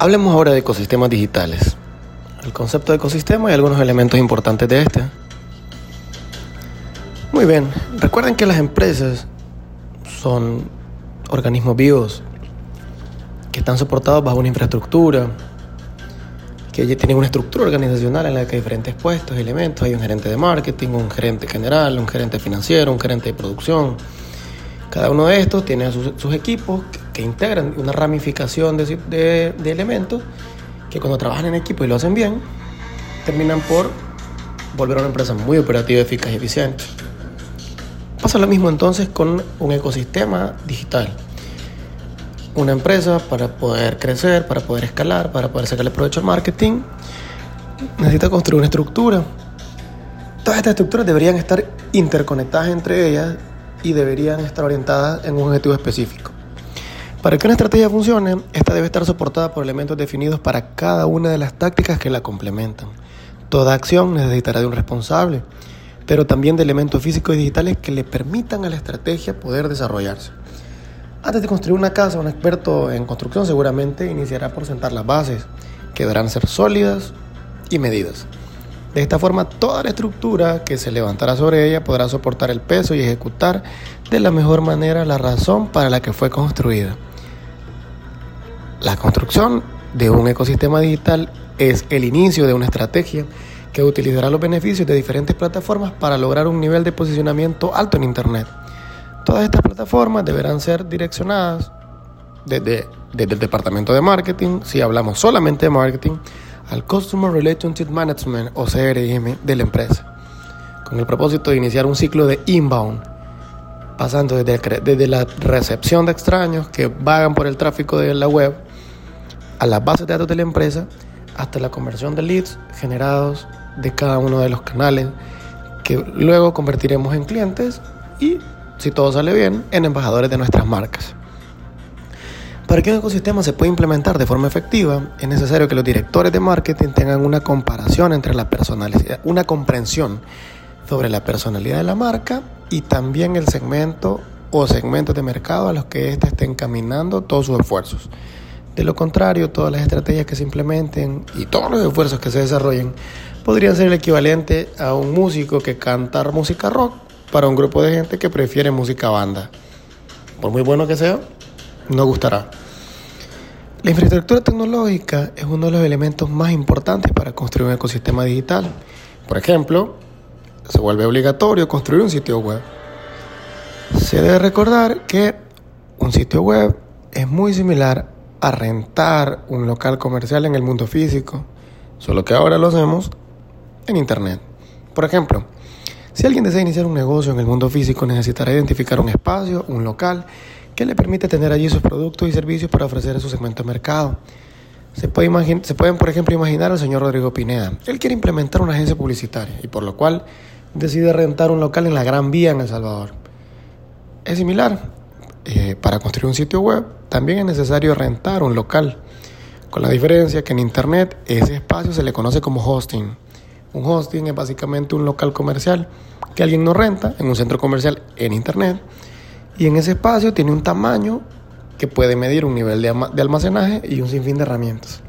Hablemos ahora de ecosistemas digitales. El concepto de ecosistema y algunos elementos importantes de este. Muy bien, recuerden que las empresas son organismos vivos que están soportados bajo una infraestructura, que ya tienen una estructura organizacional en la que hay diferentes puestos, elementos, hay un gerente de marketing, un gerente general, un gerente financiero, un gerente de producción. Cada uno de estos tiene sus, equipos que, integran una ramificación de, de elementos que cuando trabajan en equipo y lo hacen bien, terminan por volver a una empresa muy operativa, eficaz y eficiente. Pasa lo mismo entonces con un ecosistema digital. Una empresa para poder crecer, para poder escalar, para poder sacarle provecho al marketing, necesita construir una estructura. Todas estas estructuras deberían estar interconectadas entre ellas y deberían estar orientadas en un objetivo específico. Para que una estrategia funcione, esta debe estar soportada por elementos definidos para cada una de las tácticas que la complementan. Toda acción necesitará de un responsable, pero también de elementos físicos y digitales que le permitan a la estrategia poder desarrollarse. Antes de construir una casa, un experto en construcción seguramente iniciará por sentar las bases, que deberán ser sólidas y medidas. De esta forma, toda la estructura que se levantará sobre ella podrá soportar el peso y ejecutar de la mejor manera la razón para la que fue construida. La construcción de un ecosistema digital es el inicio de una estrategia que utilizará los beneficios de diferentes plataformas para lograr un nivel de posicionamiento alto en Internet. Todas estas plataformas deberán ser direccionadas desde, desde el departamento de marketing, si hablamos solamente de marketing, al Customer Relationship Management o CRM de la empresa, con el propósito de iniciar un ciclo de inbound, pasando desde, desde la recepción de extraños que vagan por el tráfico de la web a las bases de datos de la empresa hasta la conversión de leads generados de cada uno de los canales que luego convertiremos en clientes y, si todo sale bien, en embajadores de nuestras marcas. Para que un ecosistema se pueda implementar de forma efectiva, es necesario que los directores de marketing tengan una comparación entre la personalidad, una comprensión sobre la personalidad de la marca y también el segmento o segmentos de mercado a los que éste esté encaminando todos sus esfuerzos. De lo contrario, todas las estrategias que se implementen y todos los esfuerzos que se desarrollen podrían ser el equivalente a un músico que canta música rock para un grupo de gente que prefiere música banda. Por muy bueno que sea, no gustará. La infraestructura tecnológica es uno de los elementos más importantes para construir un ecosistema digital. Por ejemplo, se vuelve obligatorio construir un sitio web. Se debe recordar que un sitio web es muy similar a rentar un local comercial en el mundo físico, solo que ahora lo hacemos en Internet. Por ejemplo, si alguien desea iniciar un negocio en el mundo físico, necesitará identificar un espacio, un local, que le permite tener allí sus productos y servicios para ofrecer a su segmento de mercado. Se, puede se pueden, por ejemplo, imaginar al señor Rodrigo Pineda. Él quiere implementar una agencia publicitaria y por lo cual decide rentar un local en la Gran Vía en El Salvador. Es similar. Eh, para construir un sitio web también es necesario rentar un local, con la diferencia que en Internet ese espacio se le conoce como hosting. Un hosting es básicamente un local comercial que alguien nos renta en un centro comercial en Internet y en ese espacio tiene un tamaño que puede medir un nivel de, almacenaje y un sinfín de herramientas.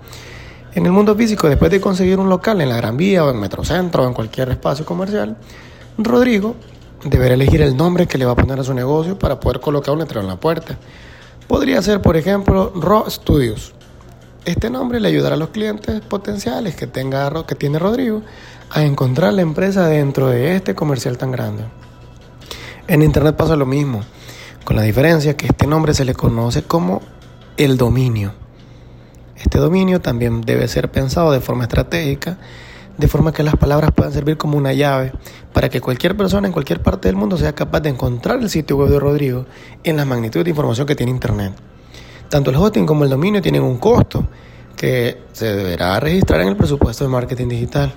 En el mundo físico, después de conseguir un local en la Gran Vía o en Metrocentro o en cualquier espacio comercial, Rodrigo deberá elegir el nombre que le va a poner a su negocio para poder colocar un letrero en la puerta. Podría ser, por ejemplo, Raw Studios. Este nombre le ayudará a los clientes potenciales que, tenga, que tiene Rodrigo a encontrar la empresa dentro de este comercial tan grande. En Internet pasa lo mismo, con la diferencia que este nombre se le conoce como el dominio. Este dominio también debe ser pensado de forma estratégica de forma que las palabras puedan servir como una llave para que cualquier persona en cualquier parte del mundo sea capaz de encontrar el sitio web de Rodrigo en la magnitud de información que tiene Internet. Tanto el hosting como el dominio tienen un costo que se deberá registrar en el presupuesto de marketing digital,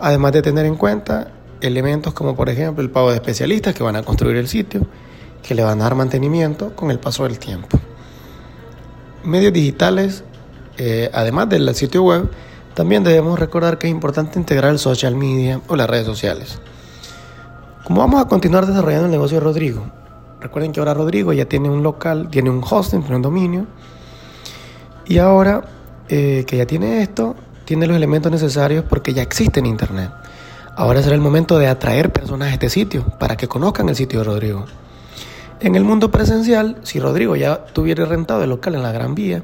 además de tener en cuenta elementos como por ejemplo el pago de especialistas que van a construir el sitio, que le van a dar mantenimiento con el paso del tiempo. Medios digitales, eh, además del sitio web, también debemos recordar que es importante integrar el social media o las redes sociales. Como vamos a continuar desarrollando el negocio de Rodrigo, recuerden que ahora Rodrigo ya tiene un local, tiene un hosting, tiene un dominio, y ahora eh, que ya tiene esto, tiene los elementos necesarios porque ya existe en Internet. Ahora será el momento de atraer personas a este sitio para que conozcan el sitio de Rodrigo. En el mundo presencial, si Rodrigo ya tuviera rentado el local en la Gran Vía,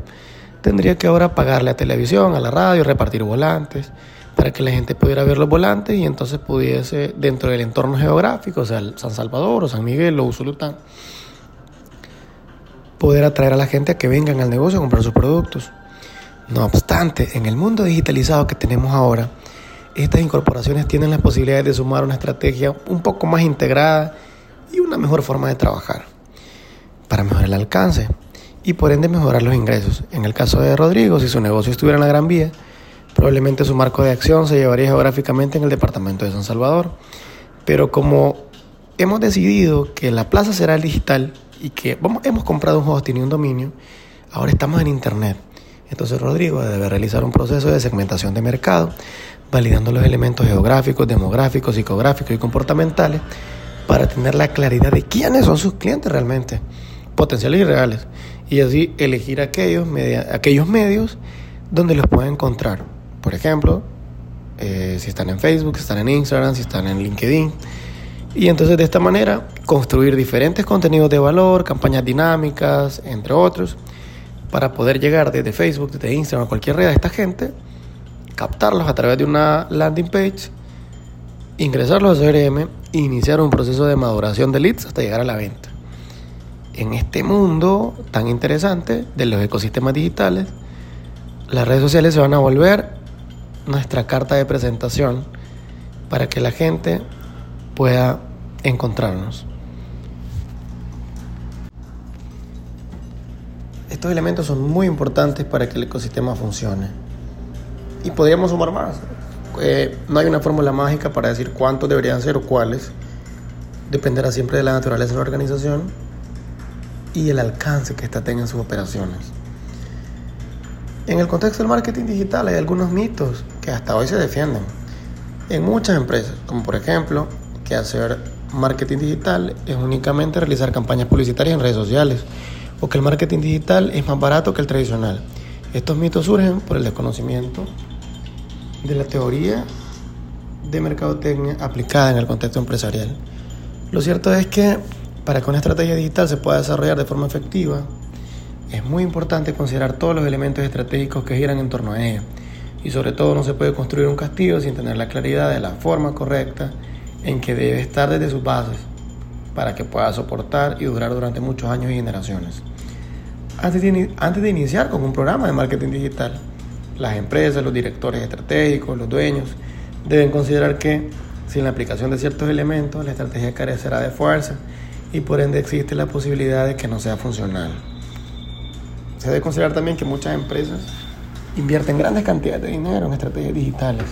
tendría que ahora pagarle a televisión, a la radio, repartir volantes, para que la gente pudiera ver los volantes y entonces pudiese, dentro del entorno geográfico, o sea, San Salvador o San Miguel o Usulután, poder atraer a la gente a que vengan al negocio a comprar sus productos. No obstante, en el mundo digitalizado que tenemos ahora, estas incorporaciones tienen las posibilidades de sumar una estrategia un poco más integrada y una mejor forma de trabajar para mejorar el alcance y por ende mejorar los ingresos. En el caso de Rodrigo, si su negocio estuviera en la Gran Vía, probablemente su marco de acción se llevaría geográficamente en el departamento de San Salvador. Pero como hemos decidido que la plaza será digital y que hemos comprado un hosting y un dominio, ahora estamos en Internet. Entonces Rodrigo debe realizar un proceso de segmentación de mercado, validando los elementos geográficos, demográficos, psicográficos y comportamentales para tener la claridad de quiénes son sus clientes realmente, potenciales y reales, y así elegir aquellos, aquellos medios donde los puede encontrar. Por ejemplo, eh, si están en Facebook, si están en Instagram, si están en LinkedIn. Y entonces de esta manera construir diferentes contenidos de valor, campañas dinámicas, entre otros, para poder llegar desde Facebook, desde Instagram, cualquier red a esta gente, captarlos a través de una landing page, ingresarlos a CRM iniciar un proceso de maduración de leads hasta llegar a la venta. En este mundo tan interesante de los ecosistemas digitales, las redes sociales se van a volver nuestra carta de presentación para que la gente pueda encontrarnos. Estos elementos son muy importantes para que el ecosistema funcione. Y podríamos sumar más. Eh, no hay una fórmula mágica para decir cuántos deberían ser o cuáles. Dependerá siempre de la naturaleza de la organización y el alcance que ésta tenga en sus operaciones. En el contexto del marketing digital hay algunos mitos que hasta hoy se defienden en muchas empresas, como por ejemplo que hacer marketing digital es únicamente realizar campañas publicitarias en redes sociales o que el marketing digital es más barato que el tradicional. Estos mitos surgen por el desconocimiento de la teoría de mercadotecnia aplicada en el contexto empresarial. Lo cierto es que para que una estrategia digital se pueda desarrollar de forma efectiva, es muy importante considerar todos los elementos estratégicos que giran en torno a ella. Y sobre todo no se puede construir un castillo sin tener la claridad de la forma correcta en que debe estar desde sus bases para que pueda soportar y durar durante muchos años y generaciones. Antes de, antes de iniciar con un programa de marketing digital, las empresas, los directores estratégicos, los dueños, deben considerar que sin la aplicación de ciertos elementos, la estrategia carecerá de fuerza y por ende existe la posibilidad de que no sea funcional. Se debe considerar también que muchas empresas invierten grandes cantidades de dinero en estrategias digitales,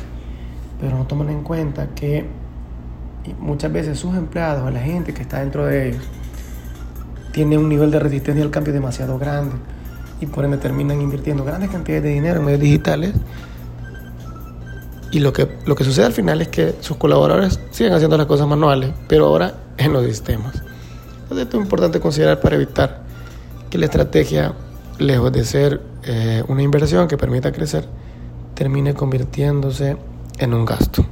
pero no toman en cuenta que muchas veces sus empleados o la gente que está dentro de ellos tiene un nivel de resistencia al cambio demasiado grande y por ende terminan invirtiendo grandes cantidades de dinero en medios digitales. Y lo que, lo que sucede al final es que sus colaboradores siguen haciendo las cosas manuales, pero ahora en los sistemas. Entonces esto es importante considerar para evitar que la estrategia, lejos de ser eh, una inversión que permita crecer, termine convirtiéndose en un gasto.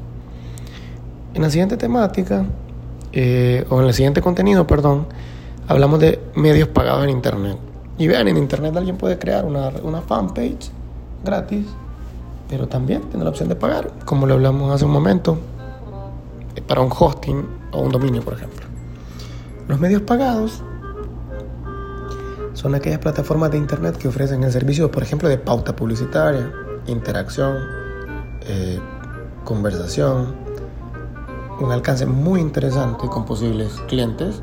En la siguiente temática, eh, o en el siguiente contenido, perdón, hablamos de medios pagados en Internet. Y vean, en internet alguien puede crear una, una fanpage gratis, pero también tiene la opción de pagar, como lo hablamos hace un momento, eh, para un hosting o un dominio, por ejemplo. Los medios pagados son aquellas plataformas de internet que ofrecen el servicio, por ejemplo, de pauta publicitaria, interacción, eh, conversación, un alcance muy interesante con posibles clientes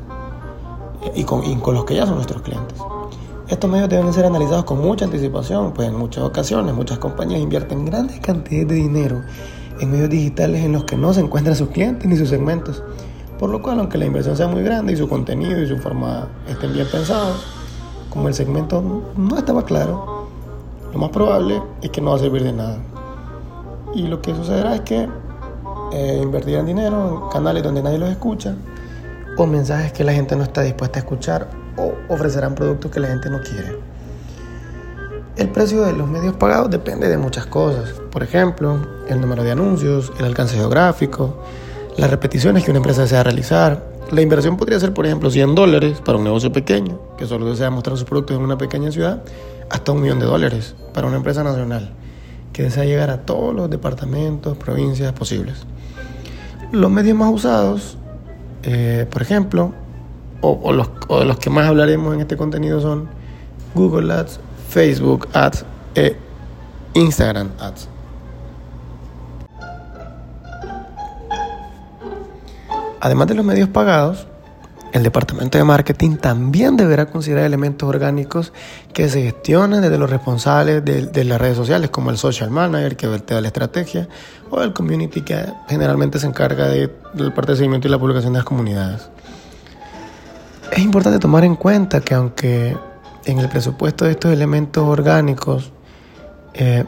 eh, y con, y con los que ya son nuestros clientes. Estos medios deben ser analizados con mucha anticipación, pues en muchas ocasiones muchas compañías invierten grandes cantidades de dinero en medios digitales en los que no se encuentran sus clientes ni sus segmentos. Por lo cual, aunque la inversión sea muy grande y su contenido y su forma estén bien pensados, como el segmento no estaba claro, lo más probable es que no va a servir de nada. Y lo que sucederá es que eh, invertirán dinero en canales donde nadie los escucha o mensajes que la gente no está dispuesta a escuchar o ofrecerán productos que la gente no quiere. El precio de los medios pagados depende de muchas cosas. Por ejemplo, el número de anuncios, el alcance geográfico, las repeticiones que una empresa desea realizar. La inversión podría ser, por ejemplo, 100 dólares para un negocio pequeño que solo desea mostrar sus productos en una pequeña ciudad, hasta un millón de dólares para una empresa nacional que desea llegar a todos los departamentos, provincias posibles. Los medios más usados, eh, por ejemplo, o, los, o de los que más hablaremos en este contenido son Google Ads, Facebook Ads e Instagram Ads. Además de los medios pagados, el departamento de marketing también deberá considerar elementos orgánicos que se gestionen desde los responsables de, las redes sociales, como el social manager que vertea la estrategia, o el community que generalmente se encarga de, del parte de seguimiento y la publicación de las comunidades. Es importante tomar en cuenta que aunque en el presupuesto de estos elementos orgánicos eh,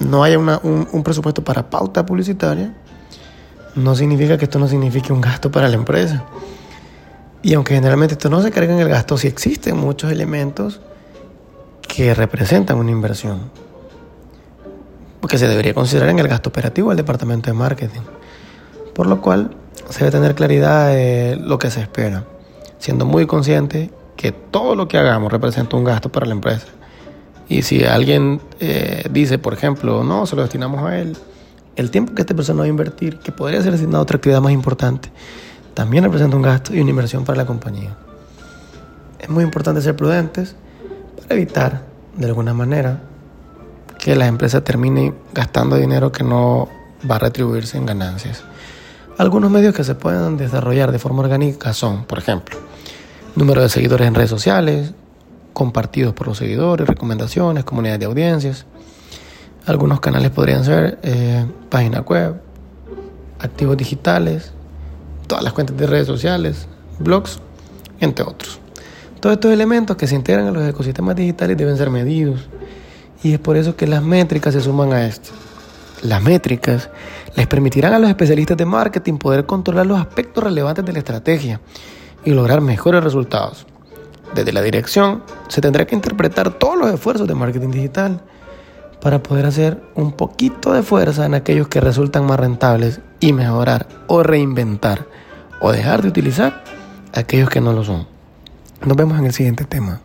no haya un, un presupuesto para pauta publicitaria, no significa que esto no signifique un gasto para la empresa. Y aunque generalmente esto no se carga en el gasto, sí existen muchos elementos que representan una inversión. Porque se debería considerar en el gasto operativo del departamento de marketing. Por lo cual se debe tener claridad de lo que se espera, siendo muy consciente que todo lo que hagamos representa un gasto para la empresa. Y si alguien eh, dice, por ejemplo, no, se lo destinamos a él, el tiempo que esta persona va a invertir, que podría ser destinado a otra actividad más importante, también representa un gasto y una inversión para la compañía. Es muy importante ser prudentes para evitar, de alguna manera, que las empresas terminen gastando dinero que no va a retribuirse en ganancias. Algunos medios que se pueden desarrollar de forma orgánica son, por ejemplo, número de seguidores en redes sociales, compartidos por los seguidores, recomendaciones, comunidades de audiencias. Algunos canales podrían ser eh, páginas web, activos digitales, todas las cuentas de redes sociales, blogs, entre otros. Todos estos elementos que se integran en los ecosistemas digitales deben ser medidos y es por eso que las métricas se suman a esto. Las métricas les permitirán a los especialistas de marketing poder controlar los aspectos relevantes de la estrategia y lograr mejores resultados. Desde la dirección se tendrá que interpretar todos los esfuerzos de marketing digital para poder hacer un poquito de fuerza en aquellos que resultan más rentables y mejorar o reinventar o dejar de utilizar aquellos que no lo son. Nos vemos en el siguiente tema.